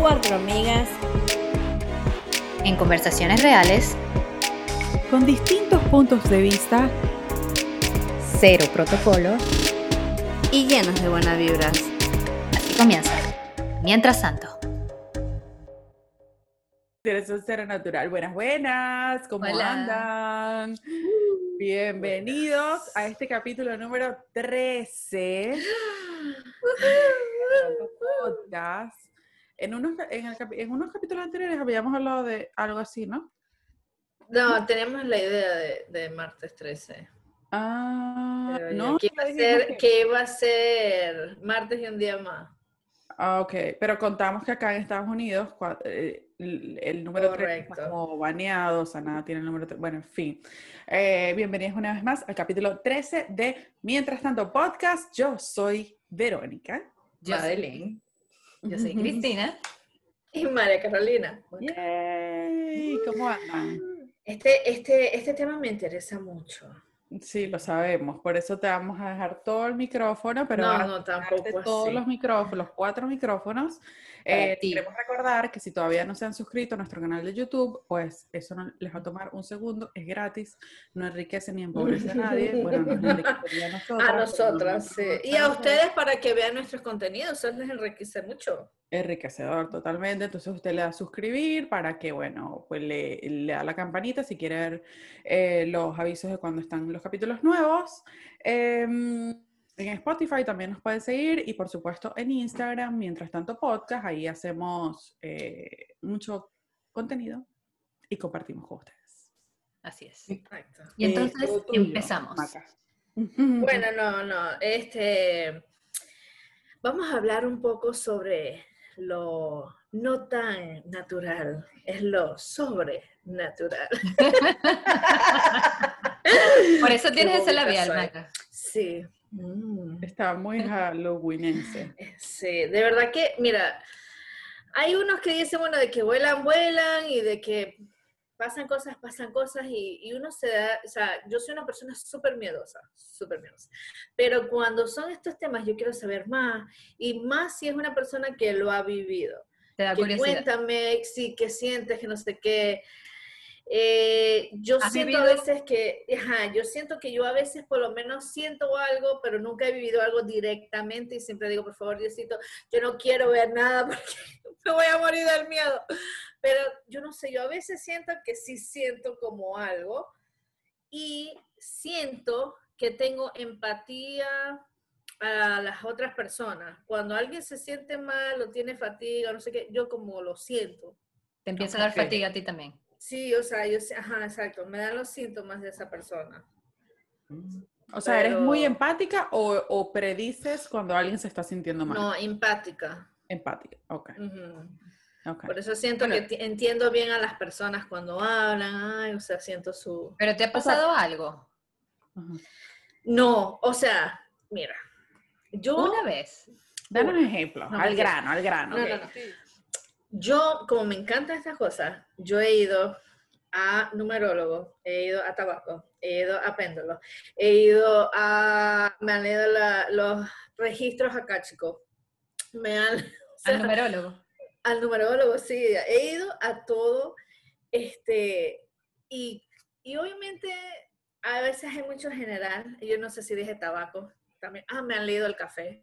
Cuatro amigas en conversaciones reales, con distintos puntos de vista, cero protocolo, y llenas de buenas vibras. Así comienza. Mientras tanto. Eso ser natural. Buenas, buenas. ¿Cómo Hola. andan? Bienvenidos a este capítulo número 13 podcast. En unos, en, el en unos capítulos anteriores habíamos hablado de algo así, ¿no? No, tenemos la idea de, de martes 13. Ah, no. que, iba a ser, iba a ser martes y un día más. Ah, ok, pero contamos que acá en Estados Unidos eh, el, el número 3 está como baneado, o sea, nada tiene el número 3. Bueno, en fin. Eh, bienvenidos una vez más al capítulo 13 de Mientras tanto Podcast. Yo soy Verónica. Yo soy Madeline. Yo soy Cristina. Y María Carolina. Yay, ¿Cómo andan? Este, este, este tema me interesa mucho. Sí, lo sabemos, por eso te vamos a dejar todo el micrófono, pero No, no, tampoco todos los micrófonos, los cuatro micrófonos. Eh, queremos recordar que si todavía no se han suscrito a nuestro canal de YouTube, pues eso no les va a tomar un segundo, es gratis, no enriquece ni empobrece a nadie. Bueno, nos enriquecería a nosotras. A nosotras, sí. enriquece Y a ustedes para que vean nuestros contenidos, eso les enriquece mucho. enriquecedor totalmente. Entonces usted le da a suscribir para que, bueno, pues le, le da la campanita si quiere ver eh, los avisos de cuando están los capítulos nuevos. Em, en Spotify también nos pueden seguir y por supuesto en Instagram, mientras tanto podcast, ahí hacemos eh, mucho contenido y compartimos con ustedes. Así es. Exacto. Y Eh, entonces tuyo, empezamos. Maca. Bueno, no, no. Este, vamos a hablar un poco sobre lo no tan natural, es lo sobrenatural. Por eso tienes ese labial. Maca. Sí. Mm. Está muy halloweenense. Sí, de verdad que, mira, hay unos que dicen, bueno, de que vuelan, vuelan y de que pasan cosas, pasan cosas y, y uno se da, o sea, yo soy una persona súper miedosa, súper miedosa, pero cuando son estos temas yo quiero saber más y más si es una persona que lo ha vivido. Te da que curiosidad. cuéntame, sí, que sientes, que no sé qué. Eh, yo ¿Has siento a vivido? veces que, ajá, yo siento que yo a veces por lo menos siento algo, pero nunca he vivido algo directamente y siempre digo, por favor, Diosito, yo no quiero ver nada porque me voy a morir del miedo. Pero yo no sé, yo a veces siento que sí siento como algo y siento que tengo empatía a las otras personas. Cuando alguien se siente mal o tiene fatiga, no sé qué, yo como lo siento. Te empieza a dar Ok. fatiga a ti también. Sí, o sea, yo sé, ajá, exacto, me dan los síntomas de esa persona. O sea, ¿eres muy empática o, o predices cuando alguien se está sintiendo mal? No, empática. Empática, ok. Ujú. ok. Por eso siento Bueno. que ti- entiendo bien a las personas cuando hablan, ay, o sea, siento su... Pero te ha pasado algo. No, o sea, mira, yo... Una vez. Danos un ejemplo, No, al grano, al grano. No, ok. no, no. Yo, como me encantan estas cosas, yo he ido a numerólogo, he ido a tabaco, he ido a péndulo, he ido a, me han leído la- los registros acá, chicos. Me han, o sea, Al numerólogo. al numerólogo, sí, he ido a todo, este, y, y obviamente a veces hay mucho general, yo no sé si dije tabaco, también, ah, me han leído el café.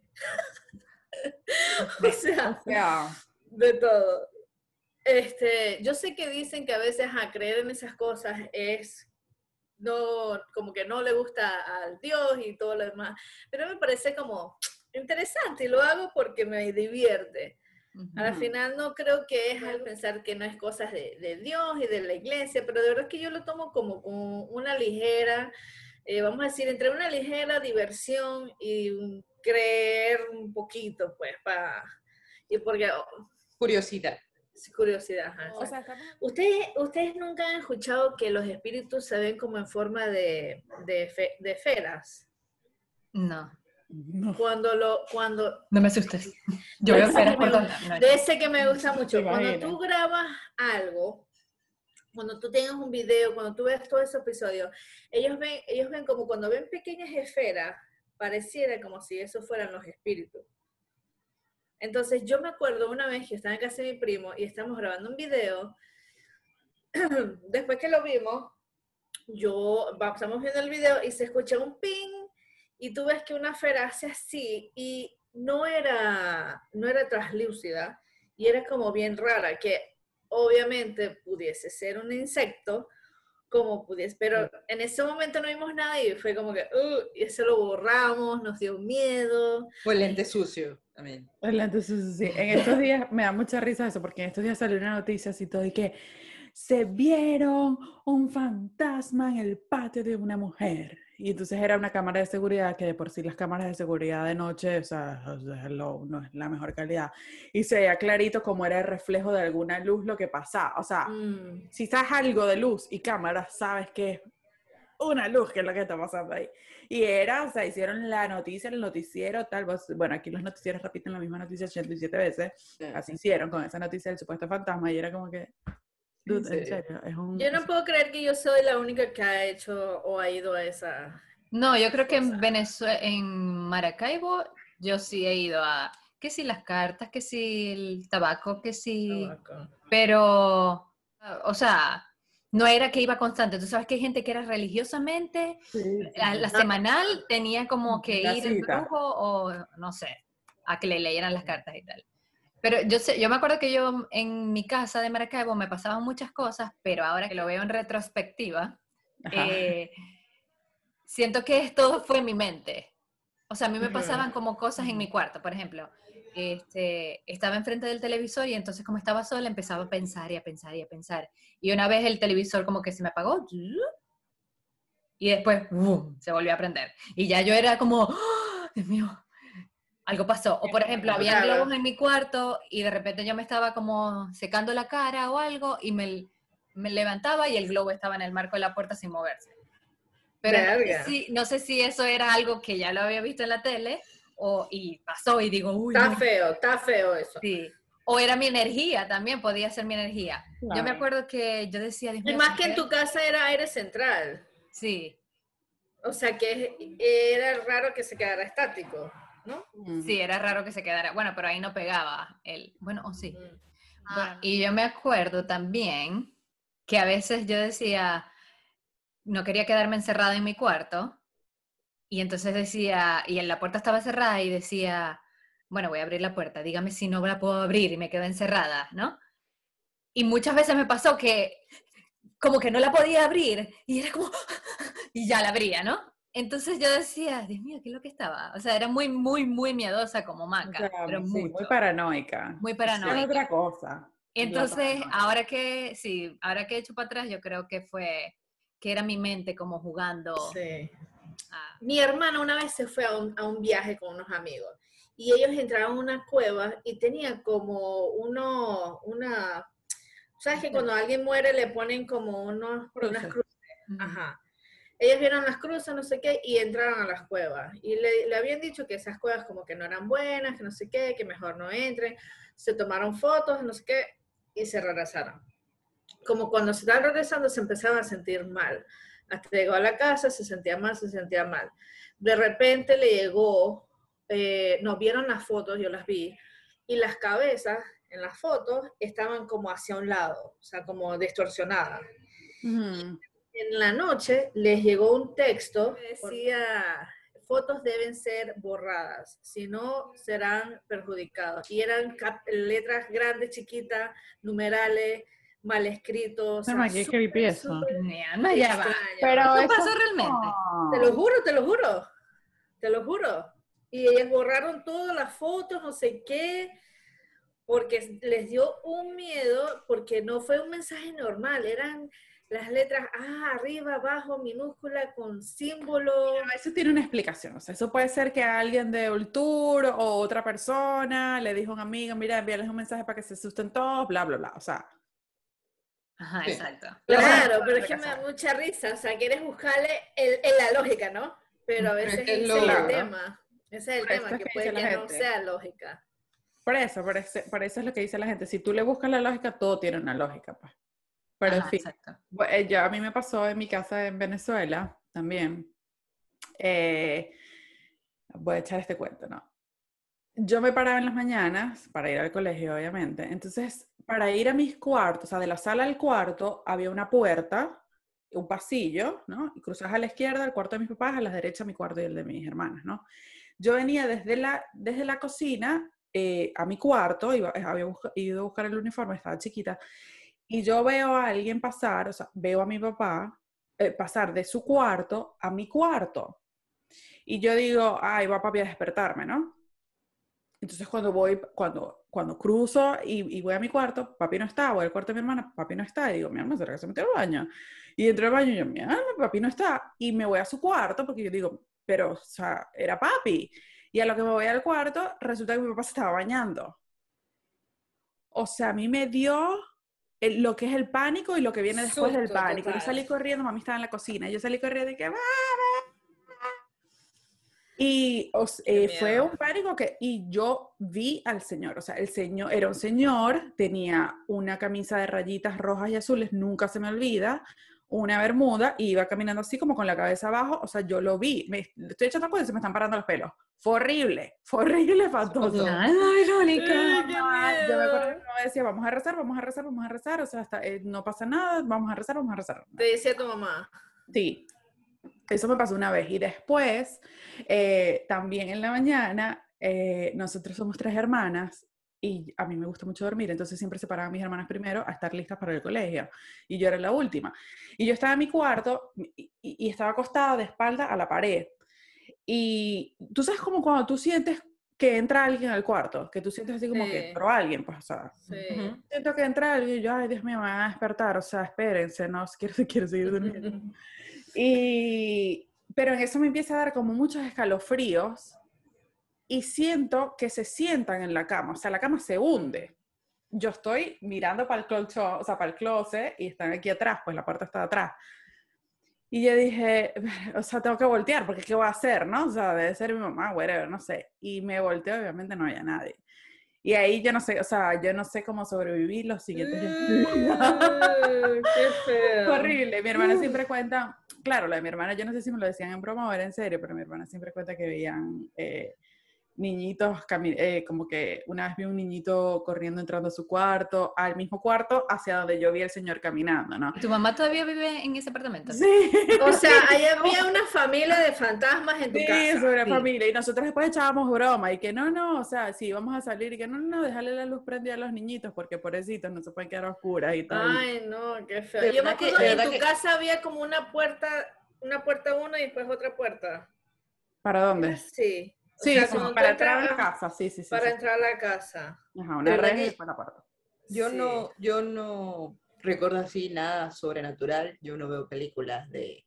o sea, O sea, de todo. Este, yo sé que dicen que a veces a creer en esas cosas es no, como que no le gusta al Dios y todo lo demás, pero me parece como interesante y lo hago porque me divierte. A la Ujú. final no creo que es al pensar que no es cosas de, de Dios y de la iglesia, pero de verdad que yo lo tomo como, como una ligera, eh, vamos a decir, entre una ligera diversión y un creer un poquito, pues, para... Y porque, oh, Curiosidad. sí, curiosidad. ajá, O sea, ¿Ustedes, ¿Ustedes nunca han escuchado que los espíritus se ven como en forma de, de, fe- de? No. no. Cuando lo, cuando, No me asustes. Yo veo esferas por. No, de ese que me gusta mucho, cuando tú grabas algo, cuando tú tengas un video, cuando tú ves todos esos episodios, ellos ven, ellos ven como cuando ven pequeñas esferas, pareciera como si esos fueran los espíritus. Entonces yo me acuerdo una vez que estaba en casa de mi primo y estábamos grabando un video. Después que lo vimos, yo estamos viendo el video y se escucha un ping y tú ves que una esfera hace así y no era, no era translúcida y era como bien rara, que obviamente pudiese ser un insecto, como pudiese, pero en ese momento no vimos nada y fue como que, uh, y eso lo borramos, nos dio miedo. Fue lente sucio también. Entonces, sí, en estos días me da mucha risa eso, porque en estos días salió una noticia así todo y que se vieron un fantasma en el patio de una mujer. Y entonces era una cámara de seguridad, que de por sí las cámaras de seguridad de noche, o sea, no es la mejor calidad. Y se veía clarito como era el reflejo de alguna luz lo que pasaba. O sea, Mm, si sabes algo de luz y cámara, sabes que es una luz que es lo que está pasando ahí. Y era, o sea, hicieron la noticia, el noticiero, tal, vez, bueno, aquí los noticieros repiten la misma noticia 87 veces, así hicieron con esa noticia del supuesto fantasma y era como que, dude, en serio? serio, es un... Yo no puedo creer que yo soy la única que ha hecho o ha ido a esa. No, yo creo que en. Venezuela, en Maracaibo, yo sí he ido a, que si las cartas, que si el tabaco, que si, tabaco. pero, o sea, no era que iba constante. Tú sabes que hay gente que era religiosamente, Sí, sí, a sí. la semanal tenía como que La ir el cita. brujo o no sé, a que le leyeran las cartas y tal. Pero yo sé, yo me acuerdo que yo en mi casa de Maracaibo me pasaban muchas cosas, pero ahora que lo veo en retrospectiva, eh, siento que todo fue en mi mente. O sea, a mí me pasaban como cosas en mi cuarto, por ejemplo. Este, estaba enfrente del televisor y entonces como estaba sola empezaba a pensar y a pensar y a pensar. Y una vez el televisor como que se me apagó y después se volvió a prender. Y ya yo era como, ¡Ah! Dios mío, algo pasó. O por ejemplo, había globos en mi cuarto y de repente yo me estaba como secando la cara o algo y me, me levantaba y el globo estaba en el marco de la puerta sin moverse. Pero no sé, si, no sé si eso era algo que ya lo había visto en la tele o, y pasó y digo, uy, Está no". feo, está feo eso. Sí. O era mi energía también, podía ser mi energía. Yo me acuerdo que yo decía, Y más que en tu casa era aire central. Sí, O sea que era raro que se quedara estático, ¿no? Sí, era raro que se quedara. Bueno, pero ahí no pegaba el. Bueno, o sí. Mm. Bueno, Ah. y yo me acuerdo también que a veces yo decía, no quería quedarme encerrada en mi cuarto, y entonces decía, y en la puerta estaba cerrada y decía, bueno, voy a abrir la puerta, dígame si no la puedo abrir y me quedo encerrada, ¿no? Y muchas veces me pasó que como que no la podía abrir y era como, y ya la abría, ¿no? Entonces yo decía, Dios mío, ¿qué es lo que estaba? O sea, era muy, muy, muy miedosa como maca, pero sí, mucho. muy paranoica. Muy paranoica. Es otra cosa. Entonces, ahora que, sí, ahora que he hecho para atrás, yo creo que fue, que era mi mente como jugando Sí. A- Mi hermana una vez se fue a un, a un viaje con unos amigos y ellos entraron a una cueva y tenían como uno, una, ¿sabes que cuando alguien muere le ponen como unos, unas cruces? Ajá. Ellos vieron las cruces, no sé qué, y entraron a las cuevas. Y le, le habían dicho que esas cuevas como que no eran buenas, que no sé qué, que mejor no entren. Se tomaron fotos, no sé qué, y se regresaron. Como cuando se estaban regresando se empezaban a sentir mal. Hasta llegó a la casa, se sentía mal, se sentía mal. De repente le llegó, eh, nos vieron las fotos, yo las vi, y las cabezas en las fotos estaban como hacia un lado, o sea, como distorsionadas en la noche les llegó un texto que decía fotos deben ser borradas, si no serán perjudicados. Y eran letras grandes, chiquitas, numerales, mal escritos. o sea, eso. ya va. extraño. Pero ¿Eso eso pasó es realmente? Te lo juro, te lo juro, te lo juro. Y ellas borraron todas las fotos, no sé qué, porque les dio un miedo, porque no fue un mensaje normal, eran las letras ah, arriba, abajo, minúscula, con símbolo. Eso tiene una explicación. O sea, eso puede ser que alguien de un tour o otra persona le dijo a un amigo, mira, envíales un mensaje para que se asusten todos, bla, bla, bla. O sea, Ajá, Sí. exacto. Claro, pero es que me da mucha risa, o sea, quieres buscarle el, el- la lógica, ¿no? Pero a veces es que ese es es el tema. Ese es el tema, es que que puede que no sea lógica. por eso, por eso, por eso es lo que dice la gente. Si tú le buscas la lógica, todo tiene una lógica, pues. Pero en fin, exacto. Eh, yo, a mí me pasó en mi casa en Venezuela también. Eh, voy a echar este cuento, ¿no? Yo me paraba en las mañanas para ir al colegio, obviamente. Entonces, para ir a mis cuartos, o sea, de la sala al cuarto, había una puerta, un pasillo, ¿no? Y cruzas a la izquierda el cuarto de mis papás, a la derecha mi cuarto y el de mis hermanas, ¿no? Yo venía desde la, desde la cocina eh, a mi cuarto, iba, había busca- ido a buscar el uniforme, estaba chiquita, y yo veo a alguien pasar, o sea, veo a mi papá eh, pasar de su cuarto a mi cuarto. Y yo digo, ay, va papi a despertarme, ¿no? Entonces cuando voy, cuando, cuando cruzo y, y voy a mi cuarto, papi no está, voy al cuarto de mi hermana, papi no está, y digo, mi hermana, ¿será que se metió al baño? Y entro al baño y yo, mi alma, papi no está, y me voy a su cuarto porque yo digo, pero, o sea, era papi. Y a lo que me voy al cuarto, resulta que mi papá se estaba bañando. O sea, a mí me dio el- lo que es el pánico y lo que viene después del Susto pánico. Yo total. salí corriendo, mami estaba en la cocina, yo salí corriendo y que, "Mamá". Y os- eh, fue un pánico que, y yo vi al señor, o sea, el señor era un señor, tenía una camisa de rayitas rojas y azules, nunca se me olvida, una bermuda, y iba caminando así como con la cabeza abajo, o sea, yo lo vi, me estoy echando cuenta y se me están parando los pelos. Fue horrible, fue horrible, espantoso. Nada, Verónica. Ay, Yo me acuerdo que mi mamá decía, vamos a rezar, vamos a rezar, vamos a rezar, o sea, hasta, eh, no pasa nada, vamos a rezar, vamos a rezar. Te decía tu mamá. Sí, eso me pasó una vez. Y después, eh, también en la mañana, eh, nosotros somos tres hermanas y a mí me gusta mucho dormir, entonces siempre separaban a mis hermanas primero a estar listas para el colegio. Y yo era la última. Y yo estaba en mi cuarto y, y- estaba acostada de espalda a la pared. Y tú sabes como cuando tú sientes que entra alguien al cuarto, que tú sientes así como que Sí. entró alguien, pues, o sea, Sí. Ujú. siento que entra alguien y yo, ay, Dios mío, me van a despertar, o sea, espérense, no, quiero, quiero seguir durmiendo. Y, pero en eso me empieza a dar como muchos escalofríos y siento que se sientan en la cama, o sea, la cama se hunde. Yo estoy mirando para el closet, o sea, para el closet y están aquí atrás, pues la puerta está atrás. Y yo dije, o sea, tengo que voltear, porque ¿qué voy a hacer, no? O sea, debe ser mi mamá, whatever, no sé. Y me volteo, obviamente no había nadie. Y ahí yo no sé, o sea, yo no sé cómo sobrevivir los siguientes. Mm, Qué feo. Horrible. Mi hermana siempre cuenta, claro, la de mi hermana, yo no sé si me lo decían en broma o era en serio, pero mi hermana siempre cuenta que veían eh, niñitos, eh, como que una vez vi un niñito corriendo entrando a su cuarto, al mismo cuarto hacia donde yo vi al señor caminando, ¿no? ¿Y ¿Tu mamá todavía vive en ese apartamento? Sí. O sea, ahí había una familia de fantasmas en tu Sí, casa. sobre Sí. familia. Y nosotros después echábamos broma y que no, no, o sea, sí, vamos a salir y que no, no, dejarle la luz prendida a los niñitos porque pobrecitos no se pueden quedar oscuras y tal. Ay, no, qué feo. Yo me que- acuerdo de en tu que- casa había como una puerta, una puerta una y después otra puerta. ¿Para dónde? Sí. O Sí, sea, como para entrar a la casa, sí, sí, sí. Para sí. entrar a la casa. Ajá, una red y después la puerta. Yo Sí. no, yo no recuerdo así nada sobrenatural. Yo no veo películas de,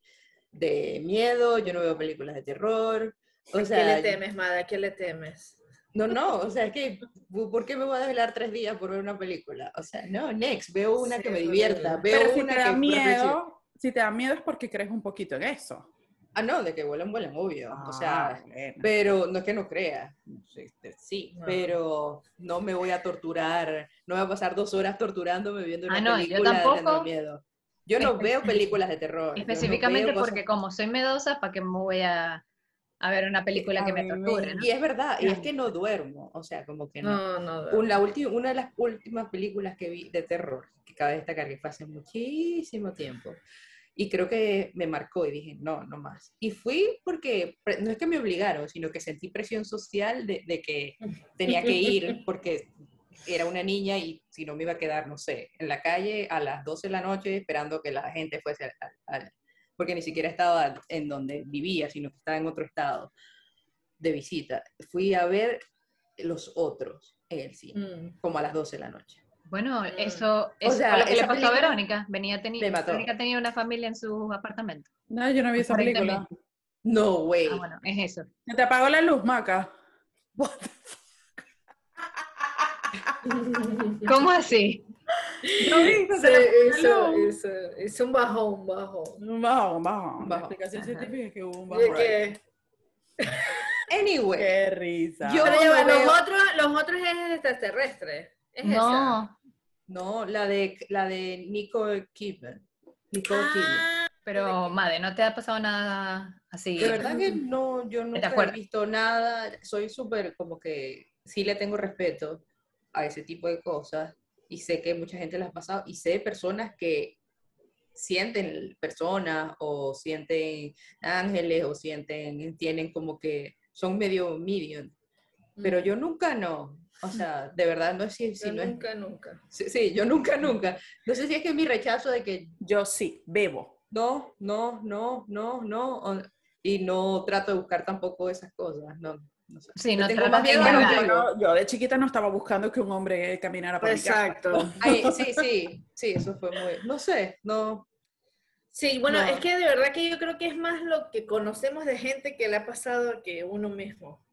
de miedo, yo no veo películas de terror. O ¿A qué sea, le temes, madre? ¿A qué le temes? no, no, o sea, es que, ¿por qué me voy a desvelar tres días por ver una película? O sea, no, next, veo una Sí, que me divierta, veo Pero si una te da que miedo, si te da miedo es porque crees un poquito en eso. Ah, no, de que vuelan, vuelan, obvio. o sea, Ah, bueno. Pero no es que no crea, sí, este, sí, No. pero no me voy a torturar, no voy a pasar dos horas torturándome viendo una Ah, no, yo película tampoco. teniendo miedo. Yo no veo películas de terror. yo no Específicamente veo porque cosas- como soy medosa, ¿para qué me voy a, a ver una película a que me torture? ¿no? Y es verdad, y es que no duermo, o sea, como que no. No, no. La ulti- una de las últimas películas que vi de terror, que cabe destacar que fue hace muchísimo tiempo, y creo que me marcó y dije, no, no más. Y fui porque, no es que me obligaron, sino que sentí presión social de, de que tenía que ir porque era una niña y si no me iba a quedar, no sé, en la calle a las 12 de la noche esperando que la gente fuese al- al- porque ni siquiera estaba en donde vivía, sino que estaba en otro estado de visita. Fui a ver los otros en el cine, Mm. como a las 12 de la noche. Bueno, Mm. eso, eso sea, fue lo que le pasó a Verónica. Venía teni-. Verónica tenía una familia en su apartamento. No, yo no vi esa película. No, güey. Ah, bueno, es eso. Se te apagó la luz, Maca. ¿Cómo así? ¿No eso, luz. eso, es un bajón, un bajón. Un bajón, un bajón. La explicación científica es que hubo un bajón. que- Anyway, Qué risa. Yo- Pero no los, otros, los otros es extraterrestre. ¿Es esa? No, la de, la de Nicole Kidman. Nicole Kidman. Ah, Pero, Made, ¿no te ha pasado nada así? De verdad que no, yo nunca he visto nada, soy súper como que sí le tengo respeto a ese tipo de cosas y sé que mucha gente las ha pasado y sé personas que sienten personas o sienten ángeles o sienten, tienen como que son medio medium, pero yo nunca no, o sea, de verdad no es si, si Yo no es, nunca, nunca. sí, sí, yo nunca, nunca, no sé si es que mi rechazo de que Yo sí, bebo. no, no, no, no, no, y no trato de buscar tampoco esas cosas, no, no sé. Sí, no tengo tratas más Yo, digo. no- yo de chiquita no estaba buscando que un hombre caminara por mi casa. Exacto. Ay, sí, sí, sí, eso fue muy, no sé, no, Sí, bueno, No. es que de verdad que yo creo que es más lo que conocemos de gente que le ha pasado que uno mismo.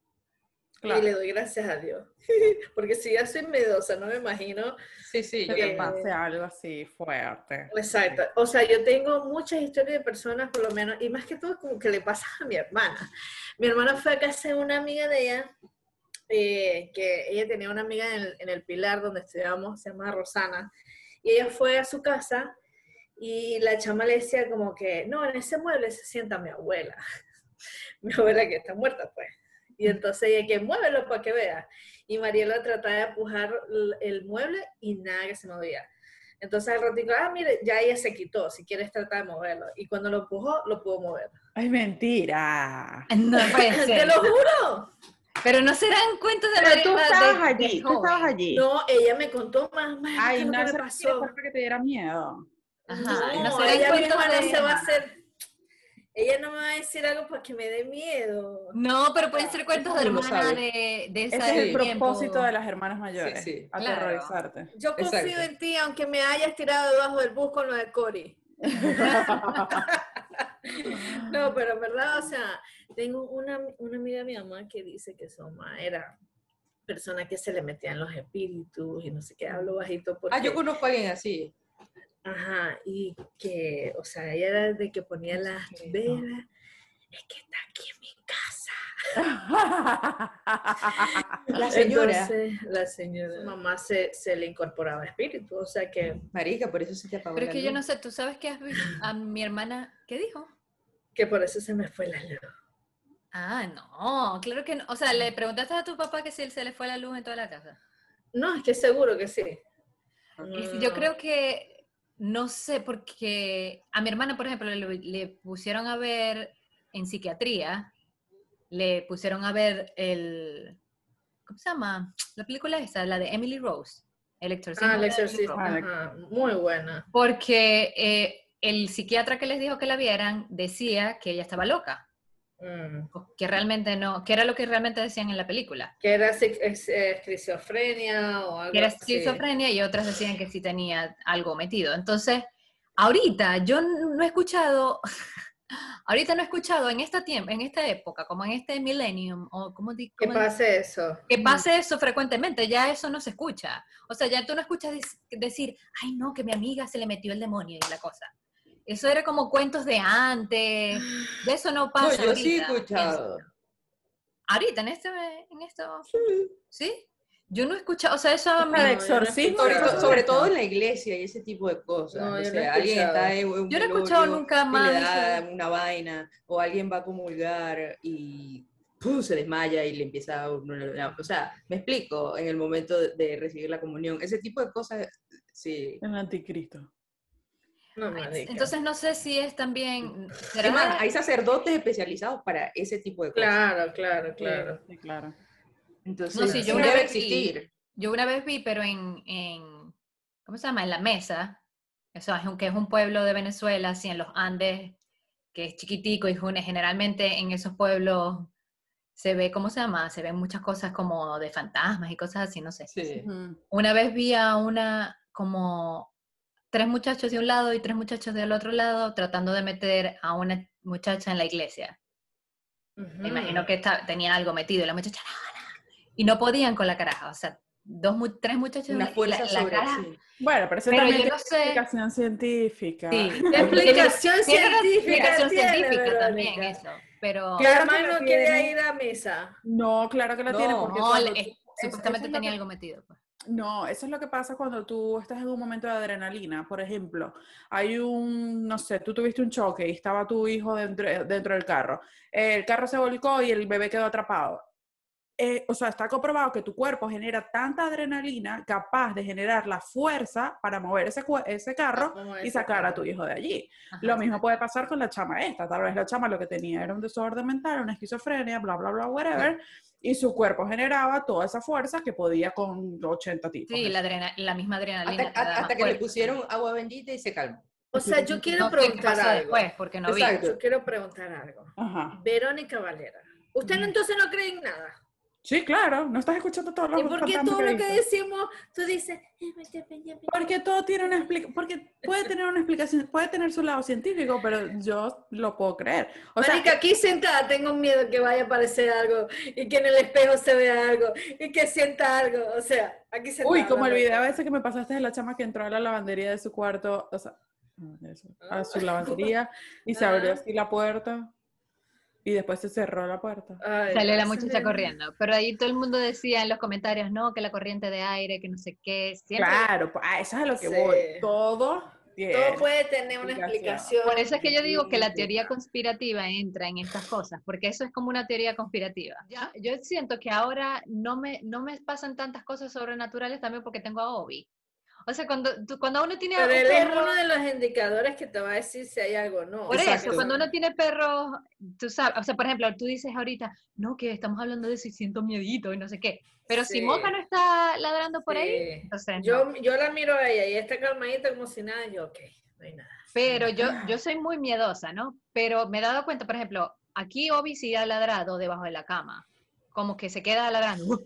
Claro. Y le doy gracias a Dios. Porque si ya soy medosa, no me imagino. sí, sí, Que te pase algo así fuerte. Exacto. O sea, yo tengo muchas historias de personas, por lo menos, y más que todo como que le pasa a mi hermana. Mi hermana fue a casa de una amiga de ella, eh, que ella tenía una amiga en el, en el Pilar donde estudiamos, se llama Rosana, y ella fue a su casa y la chama le decía como que, no, en ese mueble se sienta mi abuela. mi abuela que está muerta, pues. Y entonces ella que muévelo para que vea. Y Mariela trataba de empujar el- mueble y nada que se movía. Entonces al ratito, ah, mire, ya ella se quitó, si quieres tratar de moverlo. Y cuando lo empujó, lo pudo mover. Ay, mentira. No puede ¡Te lo juro! Pero no serán cuentos de Pero tú Mariela estabas de- de allí, tú estabas allí. No, ella me contó más, más Ay, lo no, que eso me no pasó. para que te diera miedo. Ajá, No, no misma no de- se va a hacer... Ella no me va a decir algo para que me dé miedo. No, pero pueden ser cuentos de hermana de, de Ese esa es el tiempo. propósito de las hermanas mayores. sí. Claro. Aterrorizarte. Yo confío Exacto. en ti, aunque me hayas tirado debajo del bus con lo de Cory. No, pero en verdad, o sea, tengo una, una amiga de mi mamá que dice que su mamá era persona que se le metían los espíritus y no sé qué, hablo bajito porque... Ah, yo conozco a alguien así. Ajá, y que, o sea, ella era de que ponía las velas, es que está aquí en mi casa. La señora. Entonces, la señora, mamá se, se le incorporaba espíritu, o sea que, Marica, por eso se te apagó Pero es que yo no luz. sé, ¿tú sabes que has visto a mi hermana? ¿Qué dijo? que por eso se me fue la luz. Ah, no, claro que no. O sea, le preguntaste a tu papá que si se le fue la luz en toda la casa. No, es que seguro que sí. Y si- yo Mm. creo que, no sé, porque a mi hermana, por ejemplo, le, le pusieron a ver en psiquiatría, le pusieron a ver el, ¿cómo se llama? La película esa, la de Emily Rose, El exorcismo. Ah, el exorcismo, ajá, muy buena. Porque eh, el psiquiatra que les dijo que la vieran decía que ella estaba loca, Mm. que realmente no, que era lo que realmente decían en la película. Que era eh, esquizofrenia o algo que era esquizofrenia y otras decían que sí tenía algo metido. Entonces, ahorita yo no he escuchado, ahorita no he escuchado en esta tiempo, en esta época, como en este millennium, o como Que pase eso. que pase eso frecuentemente, ya eso no se escucha. O sea, ya tú no escuchas decir, ay no, que mi amiga se le metió el demonio y la cosa. Eso era como cuentos de antes, de eso no No, pasa. yo sí he escuchado. pienso. Ahorita, en este, en esto, ¿sí? Yo no he escuchado, o sea, eso Para no, exorcismo. Sobre, todo en la iglesia y ese tipo de cosas. No, No, yo no alguien escuchado. está en un Yo no he escuchado nunca más le da eso. una vaina, o alguien va a comulgar y ¡pum! se desmaya y le empieza a... O sea, me explico, en el momento de, de recibir la comunión, ese tipo de cosas, sí. El anticristo. No. Entonces no sé si es también... Es ¿será- más, hay sacerdotes especializados para ese tipo de cosas. Claro, claro, claro. Sí, claro. Entonces, No, sí, yo una debe vez vi- existir. Yo una vez vi, pero en, en ¿cómo se llama? En La Mesa, eso es un, que es un pueblo de Venezuela, así en los Andes, que es chiquitico y june- generalmente en esos pueblos se ve, ¿cómo se llama? Se ven muchas cosas como de fantasmas y cosas así, no sé. Sí. Una vez vi a una, como tres muchachos de un lado y tres muchachos del otro lado tratando de meter a una muchacha en la iglesia. Me imagino que esta- tenía algo metido y la muchacha, no, no", y no podían con la caraja, o sea, dos, mu- tres muchachos, Una la- fuerza la sobre cara- sí. Bueno, pero eso Pero también yo no sé- explicación científica. Sí, ¿Qué explicación científica explicación tiene, científica también Verónica? eso, pero Mi Claro que hermano la quiere ir a misa. No, claro que la No, tiene porque no, supuestamente es lo tenía que- algo metido. pues. No, eso es lo que pasa cuando tú estás en un momento de adrenalina. Por ejemplo, hay un, no sé, tú tuviste un choque y estaba tu hijo dentro, dentro del carro. El carro se volcó y el bebé quedó atrapado. Eh, o sea, está comprobado que tu cuerpo genera tanta adrenalina capaz de generar la fuerza para mover ese, ese carro y sacar a tu hijo de allí. Ajá. Lo mismo puede pasar con la chama esta. Tal vez la chama lo que tenía era un desorden mental, una esquizofrenia, bla, bla, bla, whatever. Y su cuerpo generaba toda esa fuerza que podía con 80 tipos. Sí, la, adrena- la misma adrenalina. Hasta, hasta más que le fuerza. pusieron agua bendita y se calmó. O sea, yo quiero No preguntar algo. después, porque no vi. Exacto. Yo quiero preguntar algo. Ajá. Verónica Valera. ¿Usted entonces no cree en nada? Sí, claro. No estás escuchando todos los ¿Y por qué todo lo que decimos, tú dices, "Eh, me estoy pendiente"? Porque todo tiene una explicación, porque puede tener una explicación, puede tener su lado científico, pero yo lo puedo creer. O sea, Marica, aquí sentada tengo miedo que vaya a aparecer algo y que en el espejo se vea algo y que sienta algo. O sea, aquí sentada. uy, como el video ese que me pasaste de la chama que entró a la lavandería de su cuarto, o sea, a su lavandería y se abrió así la puerta y después se cerró la puerta. Ay, Salió la muchacha corriendo. Pero ahí todo el mundo decía en los comentarios, no, que la corriente de aire, que no sé qué. Siempre. Claro, pues, a eso es a lo que Sí. voy. Todo. Todo puede tener una explicación. Por eso es que yo digo que la teoría conspirativa entra en estas cosas, porque eso es como una teoría conspirativa. Ya, Yo siento que ahora no me, no me pasan tantas cosas sobrenaturales también porque tengo a Obi. O sea, cuando, tú- cuando uno tiene Pero un él es perro- uno de los indicadores que te va a decir si hay algo o no. Por Exacto. eso, cuando uno tiene perros, tú sabes, o sea, por ejemplo, tú dices ahorita, no, que estamos hablando de eso y siento miedito y no sé qué, pero Sí. si Moja no está ladrando por ahí, Sí. entonces no. Yo, yo la miro a ella y está calmadita como si nada. Yo, ok, no hay nada. Pero yo, yo soy muy miedosa, ¿no? Pero me he dado cuenta, por ejemplo, aquí Obi sí ha ladrado debajo de la cama. Como que se queda ladrando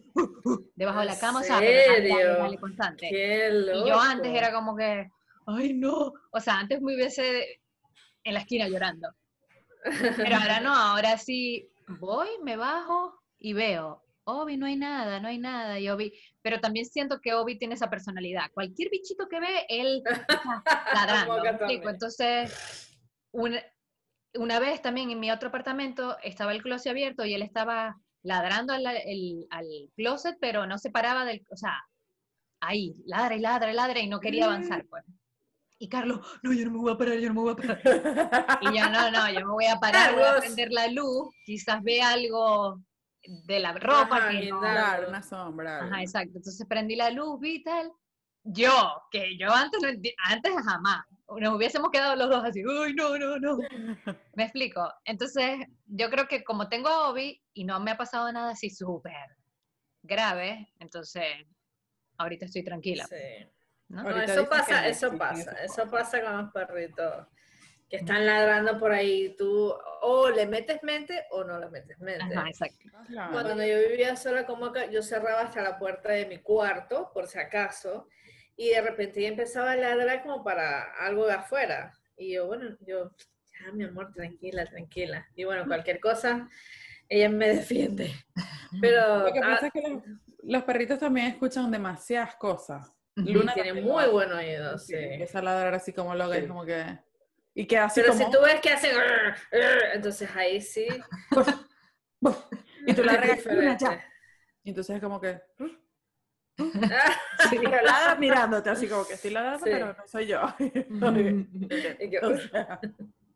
debajo de la ¿En cama, o sea, pero dale, dale, constante. Y yo antes era como que, ay no, o sea, antes me hubiese en la esquina llorando. Pero ahora no, ahora sí voy, me bajo y veo, Obi, no hay nada, no hay nada, y Obi, pero también siento que Obi tiene esa personalidad. Cualquier bichito que ve, él ladrando. Entonces, una, una vez también en mi otro apartamento estaba el closet abierto y él estaba ladrando al, el- al closet, pero no se paraba del, o sea, ahí, ladra y ladra y ladra y no quería avanzar, pues. Y Carlos, no, yo no me voy a parar, yo no me voy a parar. Y yo, no, no, yo me voy a parar, voy a prender la luz, quizás ve algo de la ropa Ajá, que no- una sombra. Ajá, exacto. Entonces prendí la luz, vi tal. Yo, que yo antes, antes jamás. Nos hubiésemos quedado los dos así, uy, no, no, no. Me explico. Entonces, yo creo que como tengo a Obi y no me ha pasado nada así súper grave, entonces ahorita estoy tranquila. Sí. ¿no? No, eso que pasa, eso pasa, eso pasa con los perritos que están ladrando por ahí. Tú o le metes mente o no le metes mente. Ajá, exacto. Cuando yo vivía sola con Moca, yo cerraba hasta la puerta de mi cuarto, por si acaso, y de repente ella empezaba a ladrar como para algo de afuera. Y yo, bueno, yo, ya, mi amor, tranquila, tranquila. Y bueno, cualquier cosa, ella me defiende. Pero Lo que ah, pasa es que los, los perritos también escuchan demasiadas cosas. Luna tiene muy buen oído, sí. Empieza a ladrar así como loca, Sí. como que... Y queda así Pero como... si tú ves que hacen, entonces ahí sí. Y tú la es regas, "Luna, ya". entonces es como que... Ladra mirándote así como que estoy ladrando, Sí. pero no soy yo. O sea,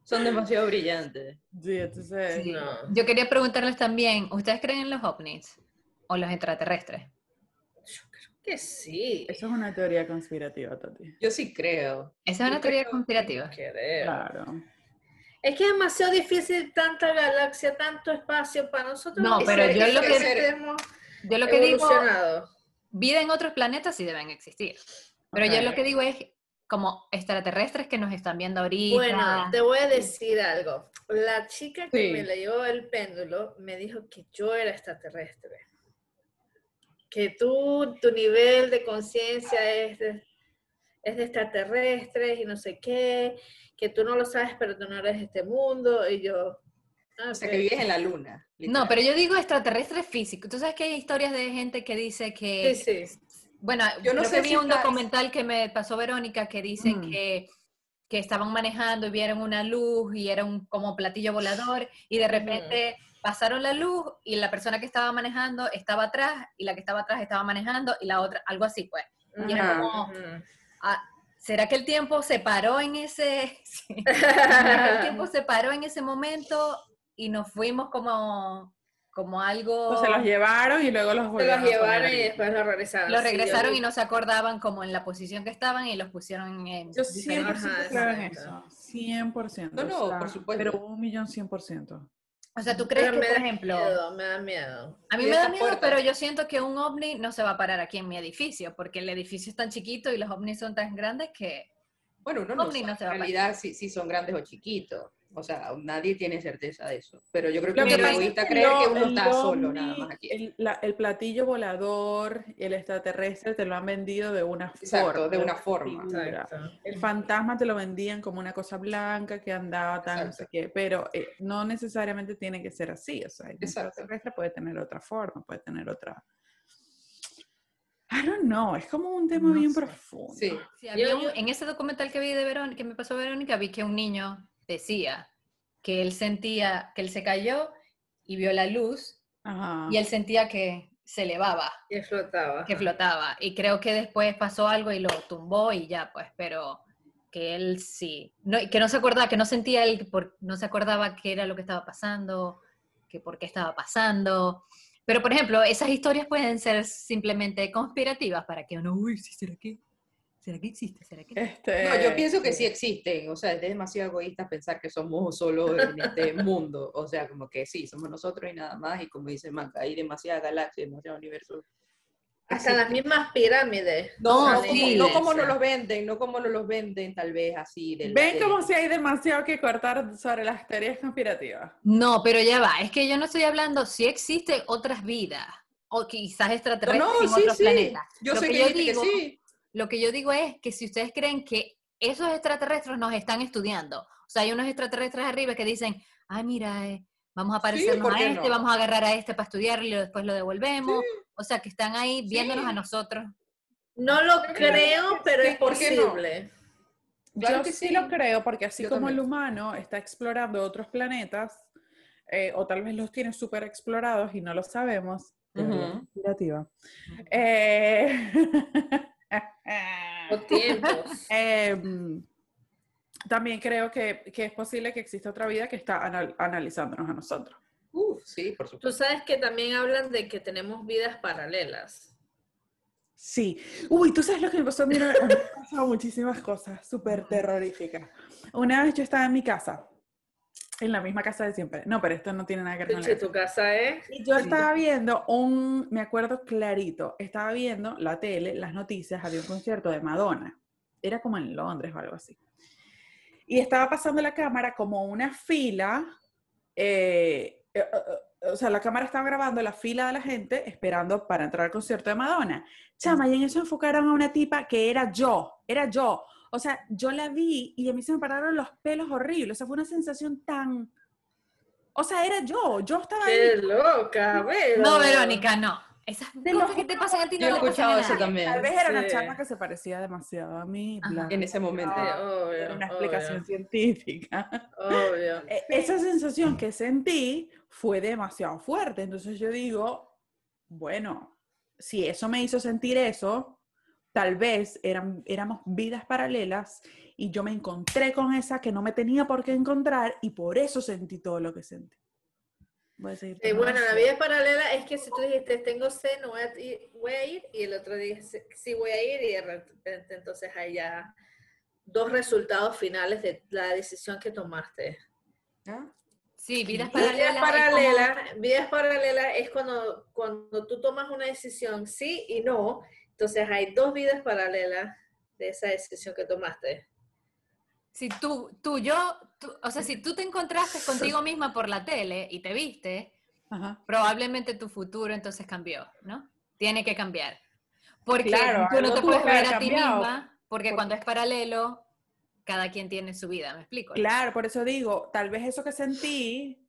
Son demasiado brillantes. sí, entonces... Sí. no. Yo quería preguntarles también, ¿ustedes creen en los ovnis o los extraterrestres? Que sí. Eso es una teoría conspirativa, Tati. Yo sí creo. Esa es una Yo teoría creo- conspirativa. Creo. Claro. Es que es demasiado difícil tanta galaxia, tanto espacio para nosotros. No, pero yo lo que- Yo lo que digo. Vida en otros planetas sí deben existir. Pero yo Ok. lo que digo es como extraterrestres que nos están viendo ahorita. Bueno, te voy a decir algo. La chica que Sí. me leyó el péndulo me dijo que yo era extraterrestre. Que tú, tu nivel de conciencia es de, es de extraterrestres y no sé qué, que tú no lo sabes, pero tú no eres de este mundo. Y yo. Ah, O sea, que vives en la luna. no, pero yo digo extraterrestres físicos. Tú sabes que hay historias de gente que dice que... Sí, sí. Bueno, Yo no sé vi si un está- documental que me pasó Verónica que dicen Mm. que, que estaban manejando y vieron una luz y era un como platillo volador y de repente pasaron la luz y la persona que estaba manejando estaba atrás y la que estaba atrás estaba manejando y la otra, algo así pues. Y Ajá. como, Ujú. ah, ¿será que el tiempo se paró en ese. ¿Será que el tiempo se paró en ese momento y nos fuimos como, como algo... Entonces los llevaron y luego los Se volvieron los a poner llevaron y después los regresaron. Lo Sí, yo regresaron vi- y no se acordaban como en la posición que estaban y los pusieron en Yo diferentes 100% Ajá, creo en eso. 100%. No, no, o sea, por supuesto. Pero un millón 100%. O sea, ¿tú crees Pero que, me por da ejemplo, miedo, me da miedo. a mí me da miedo, puertas. pero yo siento que un ovni no se va a parar aquí en mi edificio, porque el edificio es tan chiquito y los ovnis son tan grandes que... Bueno, uno no ovni sabe no se va a en realidad si, si son grandes o chiquitos. O sea, nadie tiene certeza de eso. Pero yo creo que que es egoísta que creer que lo- uno el está solo nada más aquí. El, la- el platillo volador y el extraterrestre te lo han vendido de una Exacto, forma. de una forma. Exacto. El fantasma te lo vendían como una cosa blanca que andaba tan no sé qué, pero eh, no necesariamente tiene que ser así. O sea, el Exacto. extraterrestre puede tener otra forma, puede tener otra. I don't know, es como un tema No bien sé. profundo. Sí, Sí, había Yo- un- yo- en ese documental que vi de Verónica, que me pasó Verónica, vi que un niño decía que él sentía que él se cayó y vio la luz Ajá. y él sentía que se elevaba, Y flotaba. que flotaba. Y creo que después pasó algo y lo tumbó y ya, pues, pero que él sí, no, que no se acordaba, que no sentía él, por, no se acordaba qué era lo que estaba pasando, que por qué estaba pasando. Pero, por ejemplo, esas historias pueden ser simplemente conspirativas para que uno, uy, sí, ¿será que? ¿Será que existe? ¿Será que? Este, No, yo pienso que sí existen, o sea, es demasiado egoísta pensar que somos solo en este mundo, o sea, como que sí, somos nosotros y nada más, y como dice Manca, hay demasiadas galaxias, demasiados universos. Hasta las mismas pirámides. No, No, sí. como, no como nos los venden, no como nos los venden tal vez así. Del, Ven como si hay demasiado que cortar sobre las teorías conspirativas. No, pero ya va, es que yo no estoy hablando si existen otras vidas, o quizás No, extraterrestres no, en sí, otros sí. planetas. Yo Lo sé que que, yo dice que digo- sí. Lo que yo digo es que si ustedes creen que esos extraterrestres nos están estudiando, o sea, hay unos extraterrestres arriba que dicen, ay, mira, eh, vamos a parecernos ¿por a este, no? vamos a agarrar a este para estudiarlo y después lo devolvemos. O sea, que están ahí viéndonos Sí. a nosotros. No lo creo, pero sí, es ¿por qué no? posible. Claro Yo que sí, sí. lo creo, porque así Yo como el humano está explorando otros planetas, eh, o tal vez los tiene súper explorados y no lo sabemos, Ujú. conspirativa, eh, Los tiempos. em, también creo que, que es posible que exista otra vida que está anal- analizándonos a nosotros. Uf, sí, por Tú supuesto. sabes que también hablan de que tenemos vidas paralelas. Sí. Uy, ¿tú sabes lo que me pasó? Mira, a mí me han pasado muchísimas cosas súper terroríficas. Una vez yo estaba en mi casa, en la misma casa de siempre. No, pero esto no tiene nada que ver con la tu casa es. Y yo estaba viendo un, me acuerdo clarito, estaba viendo la tele, las noticias, había un concierto de Madonna. Era como en Londres o algo así. Y estaba pasando la cámara como una fila, eh, eh, eh, o sea, la cámara estaba grabando la fila de la gente esperando para entrar al concierto de Madonna. Chama, y en eso enfocaron a una tipa que era yo, era yo. O sea, yo la vi y a mí se me pararon los pelos horribles. O sea, fue una sensación tan... O sea, era yo, yo estaba ahí. ¡Qué loca! Pero... No, Verónica, no. Esas lo cosas que te pasan a ti Yo no he pasan a escuchado eso también. Tal vez era una Sí. chama que se parecía demasiado a mí. Bla, En ese momento. Obvio, Era una explicación obvio, científica. obvio. E- Esa sensación que sentí fue demasiado fuerte. Entonces yo digo, bueno, si eso me hizo sentir eso, tal vez eran, éramos vidas paralelas y yo me encontré con esa que no me tenía por qué encontrar y por eso sentí todo lo que sentí. Voy a seguir Eh, bueno, la vida paralela es que si tú dijiste tengo sed, no voy a, ir, voy a ir, y el otro día dice, sí voy a ir, y de repente entonces hay ya dos resultados finales de la decisión que tomaste. ¿Ah? Sí, vidas Vidas paralelas. es como- paralelas, vidas paralelas es cuando, cuando tú tomas una decisión sí y no, entonces hay dos vidas paralelas de esa decisión que tomaste. Si tú, tú, yo, tú- o sea, si tú te encontraste contigo misma por la tele y te viste, Ajá. probablemente tu futuro entonces cambió, ¿no? Tiene que cambiar. Porque Claro, tú no te puedes ver a ti misma, porque Por- cuando es paralelo, cada quien tiene su vida, ¿me explico? Claro, por eso digo, tal vez eso que sentí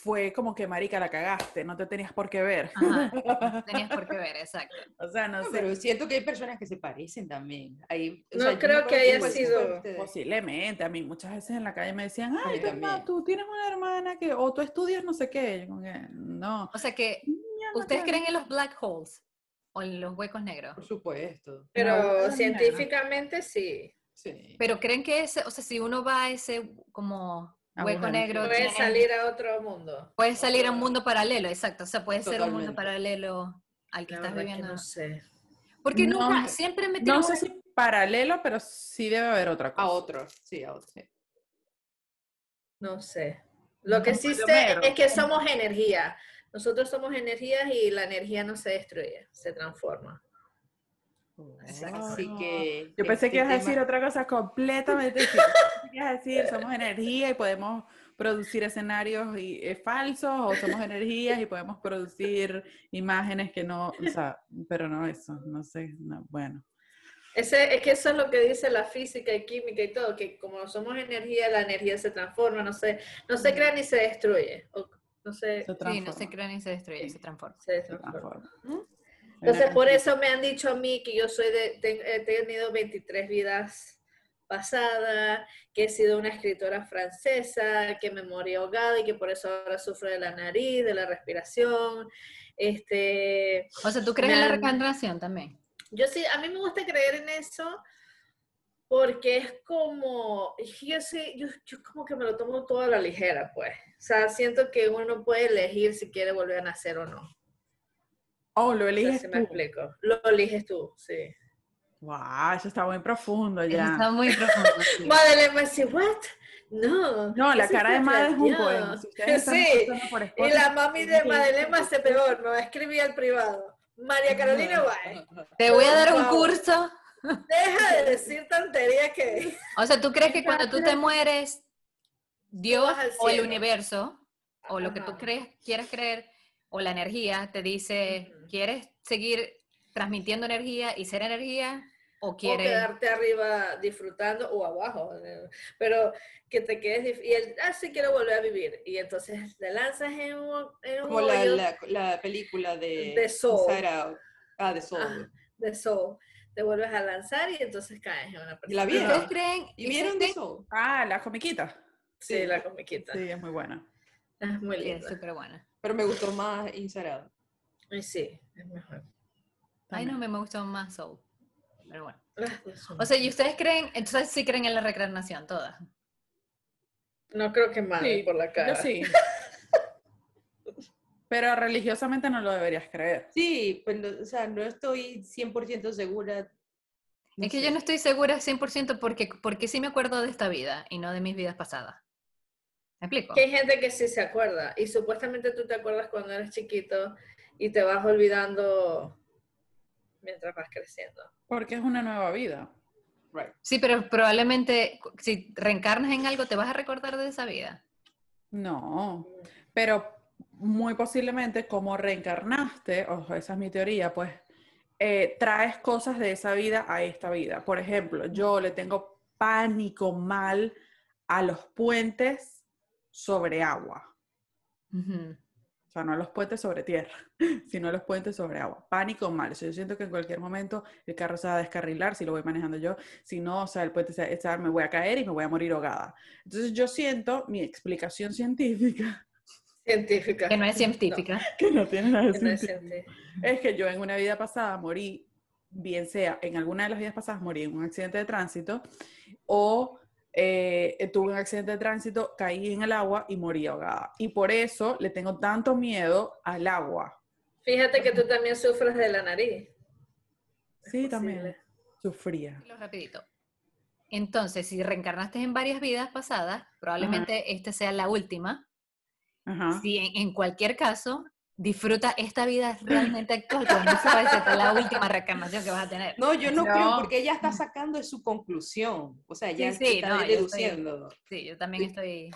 fue como que, marica, la cagaste, no te tenías por qué ver. Ajá, no tenías por qué ver, exacto. o sea, no No, sé. pero siento que hay personas que se parecen también. Hay, o No sea, creo que haya sido-. Posiblemente, a mí muchas veces en la calle me decían, ay, también. tú tienes una hermana que, o tú estudias no sé qué. Yo como que, no. O sea que, no ¿ustedes creen en los black holes? ¿O en los huecos negros? Por supuesto. Pero No, científicamente sí. Sí. Pero creen que ese, o sea, si uno va a ese como hueco Agujero. negro, Puede tiene- salir a otro mundo. puede salir a un mundo paralelo, exacto. O sea, puede ser un mundo paralelo al que La estás que viviendo. no sé. Porque No, nunca, siempre me No sé si paralelo, pero sí debe haber otra cosa. A otros, sí, a otros. No sé. Lo que sí sé es que somos energía. Nosotros somos energías y la energía no se destruye, se transforma. Así que. Yo pensé este que ibas a tema- decir otra cosa completamente que ibas a decir, somos energía y podemos producir escenarios y, eh, falsos, o somos energías y podemos producir imágenes que no, o sea, pero no eso, no sé, no, bueno. Ese, es que eso es lo que dice la física y química y todo, que como somos energía, la energía se transforma, no se, no se crea ni se destruye. o- no se, Se Sí, no transforma, se crea ni se destruye, se transforma. se se transforma. transforma. Entonces, por eso me han dicho a mí que yo soy de, he tenido 23 vidas pasadas, que he sido una escritora francesa, que me morí ahogada y que por eso ahora sufro de la nariz, de la respiración. Este, O sea, ¿tú crees en la reencarnación también? yo sí, a mí me gusta creer en eso porque es como, yo sí, yo, yo como que me lo tomo todo a la ligera, pues. O sea, siento que uno puede elegir si quiere volver a nacer o no. Oh, lo eliges si me tú. explico. Lo eliges tú, sí. Wow, eso está muy profundo Eso ya. Está muy profundo. sí. Madeleine me dice, ¿what? No. No, la eso cara de Madre es un plagiado". poema. Si Sí. Y la mami de Madeleine me hace peor, no escribí al privado. María Carolina Guay, Te voy a dar un curso. deja de decir tonterías que... O sea, ¿tú crees que cuando tú te mueres, Dios o el universo, o lo que tú crees, quieras creer, o la energía, te dice. ¿quieres seguir transmitiendo energía y ser energía? ¿O O quieres...? quedarte arriba disfrutando o abajo, eh, pero que te quedes y él, ah, sí quiero volver a vivir y entonces te lanzas en un, en un Como la, la, la película de De Soul. Ah, de Soul. ah, de soul, te vuelves a lanzar y entonces caes en una ¿La persona. vieron? ¿Ustedes creen? ¿Y vieron de Soul? Ah, la comiquita. Sí, la comiquita. Sí, es muy buena. Es muy Sí, es linda. súper buena. Pero me gustó más Inside sí, es mejor. Ay, no, me, me gustó más Soul. Pero bueno. O sea, ¿y ustedes creen? Entonces sí creen en la reencarnación, todas. No creo que mal Sí, por la cara. Yo sí. Pero religiosamente no lo deberías creer. Sí, pues, no- o sea, no estoy 100% segura. es que yo no estoy segura 100% porque, porque sí me acuerdo de esta vida y no de mis vidas pasadas. ¿Me explico? Que hay gente que sí se acuerda y supuestamente tú te acuerdas cuando eres chiquito y te vas olvidando mientras vas creciendo. Porque es una nueva vida. Right. Sí, pero probablemente si reencarnas en algo te vas a recordar de esa vida. No. Pero muy posiblemente como reencarnaste, ojo, esa es mi teoría, pues eh, traes cosas de esa vida a esta vida. Por ejemplo, yo le tengo pánico mal a los puentes sobre agua. Ujú. O sea, no los puentes sobre tierra, sino los puentes sobre agua. Pánico mal. O sea, yo siento que en cualquier momento el carro se va a descarrilar si lo voy manejando yo. Si no, o sea, el puente se, se- me voy a caer y me voy a morir ahogada. Entonces yo siento mi explicación científica, Científica. Que no es científica. que no tiene nada de Que no es es que yo en una vida pasada morí, bien sea en alguna de las vidas pasadas morí en un accidente de tránsito o eh, tuve un accidente de tránsito, caí en el agua y morí ahogada. Y por eso le tengo tanto miedo al agua. Fíjate que tú también sufres de la nariz. Sí, también. Sufría. Lo rapidito. Entonces, si reencarnaste en varias vidas pasadas, probablemente esta sea la última. Ajá. Si en, en cualquier caso, disfruta esta vida realmente actual, no sabes esta es la última reencarnación que vas a tener. No, yo no, No. creo, porque ella está sacando de su conclusión. O sea, ya Sí, sí, está no, yo estoy- deduciendo. Sí, yo también estoy...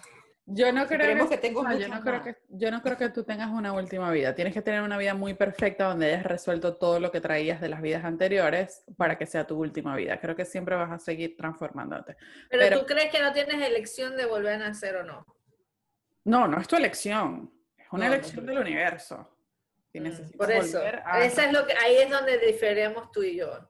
Yo no creo que, que tengo o sea, yo, no creo que, yo no creo que tú tengas una última vida. Tienes que tener una vida muy perfecta donde hayas resuelto todo lo que traías de las vidas anteriores para que sea tu última vida. Creo que siempre vas a seguir transformándote. Pero, Pero- tú crees que no tienes elección de volver a nacer o no. No, no es tu elección. Una No, no elección tu del universo. Si Mm, Por eso, a- esa es lo que, ahí es donde diferimos tú y yo.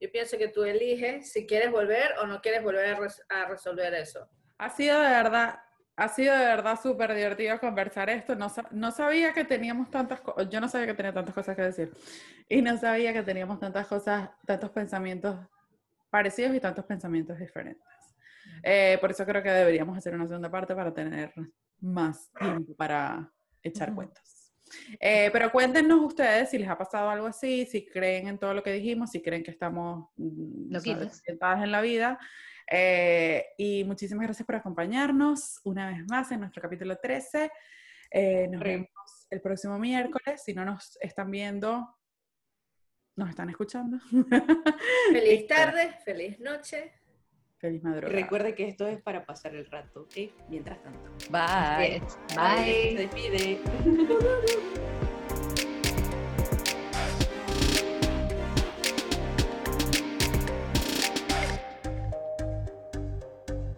Yo pienso que tú eliges si quieres volver o no quieres volver a, res- a resolver eso. Ha sido de verdad, ha sido de verdad súper divertido conversar esto. No, no sabía que teníamos tantas cosas, yo no sabía que tenía tantas cosas que decir. Y no sabía que teníamos tantas cosas, tantos pensamientos parecidos y tantos pensamientos diferentes. Eh, por eso creo que deberíamos hacer una segunda parte para tener más tiempo para echar Ujú. cuentos. Eh, pero cuéntenos ustedes si les ha pasado algo así, si creen en todo lo que dijimos, si creen que estamos mm, desorientadas en la vida. Eh, y muchísimas gracias por acompañarnos una vez más en nuestro capítulo 13. Eh, nos Re- vemos el próximo miércoles. Si no nos están viendo, nos están escuchando. Feliz tarde, feliz noche. Feliz madrugada. recuerde que esto es para pasar el rato, ¿ok? Mientras tanto. Bye. es. Bye. Se despide.